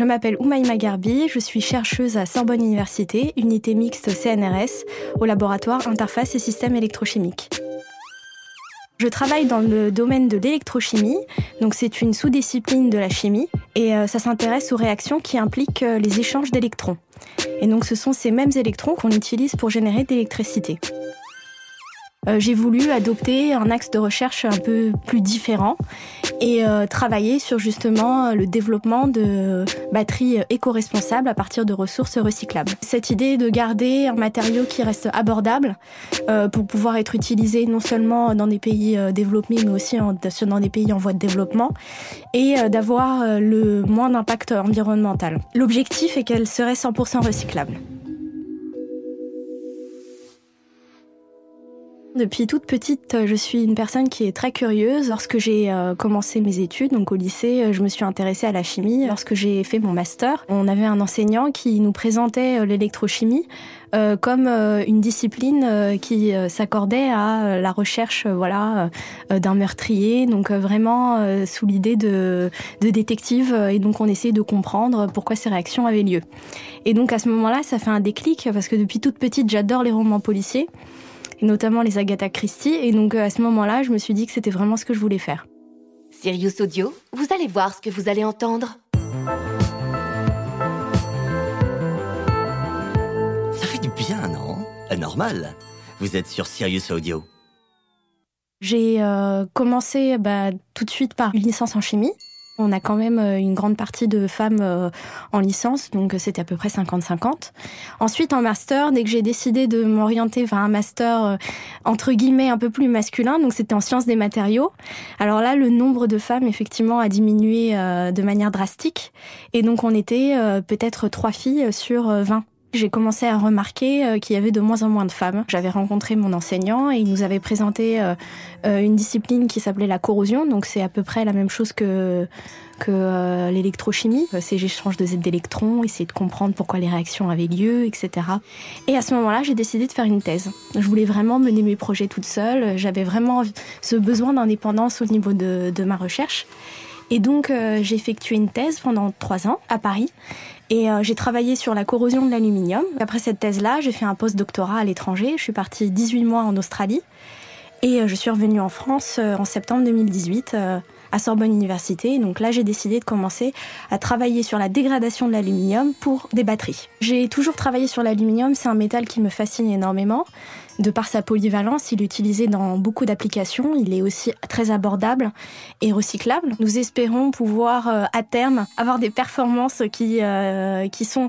Je m'appelle Oumaïma Garbi, je suis chercheuse à Sorbonne Université, unité mixte CNRS, au laboratoire Interface et Systèmes électrochimiques. Je travaille dans le domaine de l'électrochimie, donc c'est une sous-discipline de la chimie, et euh, ça s'intéresse aux réactions qui impliquent euh, les échanges d'électrons. Et donc ce sont ces mêmes électrons qu'on utilise pour générer de l'électricité. Euh, j'ai voulu adopter un axe de recherche un peu plus différent et euh, travailler sur justement le développement de batteries éco-responsables à partir de ressources recyclables. Cette idée de garder un matériau qui reste abordable euh, pour pouvoir être utilisé non seulement dans des pays développés mais aussi dans des pays en voie de développement et d'avoir le moins d'impact environnemental. L'objectif est qu'elle serait 100% recyclable. Depuis toute petite, je suis une personne qui est très curieuse. Lorsque j'ai euh, commencé mes études, donc au lycée, euh, je me suis intéressée à la chimie. Lorsque j'ai fait mon master, on avait un enseignant qui nous présentait euh, l'électrochimie comme une discipline qui s'accordait à la recherche, voilà, d'un meurtrier. Donc vraiment sous l'idée de, de détective. Et donc on essayait de comprendre pourquoi ces réactions avaient lieu. Et donc à ce moment-là, ça fait un déclic parce que depuis toute petite, j'adore les romans policiers notamment les Agatha Christie. Et donc euh, à ce moment-là, je me suis dit que c'était vraiment ce que je voulais faire. Sirius Audio, vous allez voir ce que vous allez entendre. Ça fait du bien, non? Euh, Normal. Vous êtes sur Sirius Audio. J'ai euh, commencé bah, tout de suite par une licence en chimie. On a quand même euh, une grande partie de femmes euh, en licence, donc euh, c'était à peu près 50-50. Ensuite, en master, dès que j'ai décidé de m'orienter vers un master entre guillemets un peu plus masculin, donc c'était en sciences des matériaux. Alors là, le nombre de femmes effectivement a diminué de manière drastique, et donc on était peut-être trois filles sur 20. J'ai commencé à remarquer euh, qu'il y avait de moins en moins de femmes. J'avais rencontré mon enseignant et il nous avait présenté euh, euh, une discipline qui s'appelait la corrosion. Donc c'est à peu près la même chose que que l'électrochimie. C'est j'échange de d'électrons, essayer de comprendre pourquoi les réactions avaient lieu, etc. Et à ce moment-là, j'ai décidé de faire une thèse. Je voulais vraiment mener mes projets toute seule. J'avais vraiment ce besoin d'indépendance au niveau de, de ma recherche. Et donc, j'ai effectué une thèse pendant trois ans à Paris. Et euh, j'ai travaillé sur la corrosion de l'aluminium. Après cette thèse-là, j'ai fait un post-doctorat à l'étranger. Je suis partie 18 mois en Australie. Et euh, je suis revenue en France euh, en septembre 2018 à Sorbonne Université. Donc là, j'ai décidé de commencer à travailler sur la dégradation de l'aluminium pour des batteries. J'ai toujours travaillé sur l'aluminium, c'est un métal qui me fascine énormément. De par sa polyvalence, il est utilisé dans beaucoup d'applications. Il est aussi très abordable et recyclable. Nous espérons pouvoir euh, à terme avoir des performances qui euh, qui sont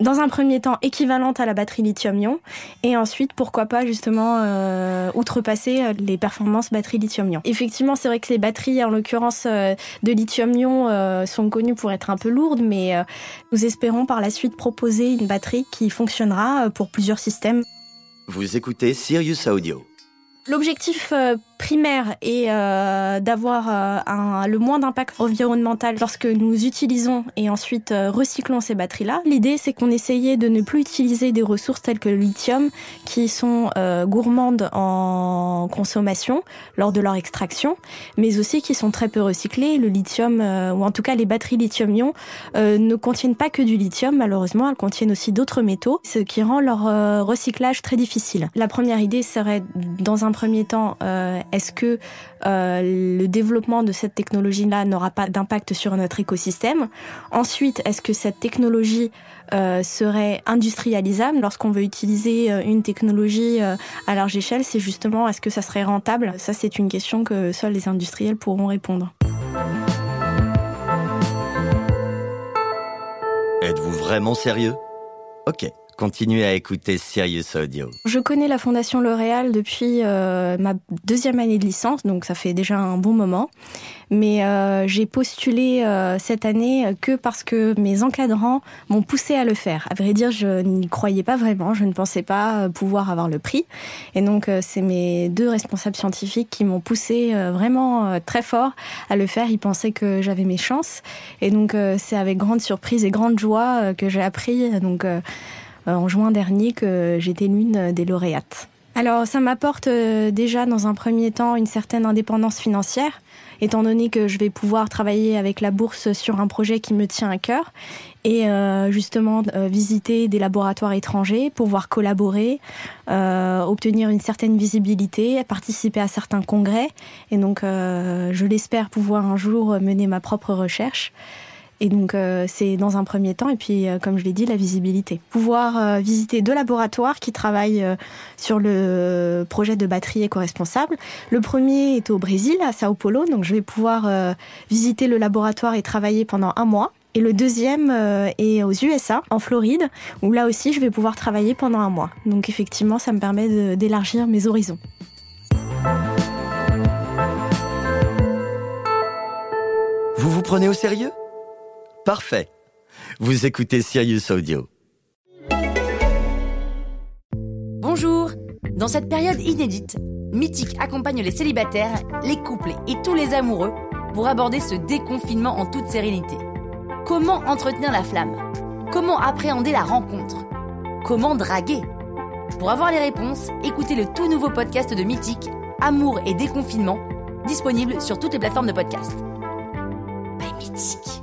dans un premier temps équivalentes à la batterie lithium-ion et ensuite pourquoi pas justement euh, outrepasser les performances batterie lithium-ion. Effectivement, c'est vrai que les batteries en l'occurrence de lithium-ion sont connues pour être un peu lourdes mais nous espérons par la suite proposer une batterie qui fonctionnera pour plusieurs systèmes. Vous écoutez Sirius Audio. L'objectif euh, primaire est euh, d'avoir euh, le moins d'impact environnemental lorsque nous utilisons et ensuite recyclons ces batteries-là. L'idée, c'est qu'on essayait de ne plus utiliser des ressources telles que le lithium, qui sont gourmandes en consommation lors de leur extraction, mais aussi qui sont très peu recyclées. Le lithium, ou en tout cas les batteries lithium-ion, ne contiennent pas que du lithium, malheureusement, elles contiennent aussi d'autres métaux, ce qui rend leur recyclage très difficile. La première idée serait, dans un premier temps, euh, est-ce que euh, le développement de cette technologie-là n'aura pas d'impact sur notre écosystème? Ensuite, est-ce que cette technologie euh, serait industrialisable? Lorsqu'on veut utiliser une technologie à large échelle C'est justement, est-ce que ça serait rentable? Ça, c'est une question que seuls les industriels pourront répondre. Êtes-vous vraiment sérieux? Ok. Continuez à écouter Sirius Audio. Je connais la Fondation L'Oréal depuis euh, ma deuxième année de licence, donc ça fait déjà un bon moment. Mais euh, j'ai postulé euh, cette année que parce que mes encadrants m'ont poussé à le faire. À vrai dire, je n'y croyais pas vraiment, je ne pensais pas pouvoir avoir le prix. Et donc c'est mes deux responsables scientifiques qui m'ont poussé vraiment très fort à le faire. Ils pensaient que j'avais mes chances. Et donc c'est avec grande surprise et grande joie que j'ai appris. Donc en juin dernier que j'étais l'une des lauréates. Alors ça m'apporte euh, déjà dans un premier temps une certaine indépendance financière étant donné que je vais pouvoir travailler avec la bourse sur un projet qui me tient à cœur et euh, justement euh, visiter des laboratoires étrangers, pouvoir collaborer, euh, obtenir une certaine visibilité, participer à certains congrès et donc je l'espère pouvoir un jour mener ma propre recherche. Et donc euh, c'est dans un premier temps, et puis euh, comme je l'ai dit, la visibilité. Pouvoir euh, visiter deux laboratoires qui travaillent sur le projet de batterie éco-responsable. Le premier est au Brésil, à Sao Paulo, donc je vais pouvoir visiter le laboratoire et travailler pendant un mois. Et le deuxième est aux USA, en Floride, où là aussi je vais pouvoir travailler pendant un mois. Donc effectivement, ça me permet d'élargir mes horizons. Vous vous prenez au sérieux? Parfait. Vous écoutez Sirius Audio. Bonjour. Dans cette période inédite, Mythique accompagne les célibataires, les couples et tous les amoureux pour aborder ce déconfinement en toute sérénité. Comment entretenir la flamme? Comment appréhender la rencontre? Comment draguer? Pour avoir les réponses, écoutez le tout nouveau podcast de Mythique, Amour et déconfinement, disponible sur toutes les plateformes de podcast. By Mythique.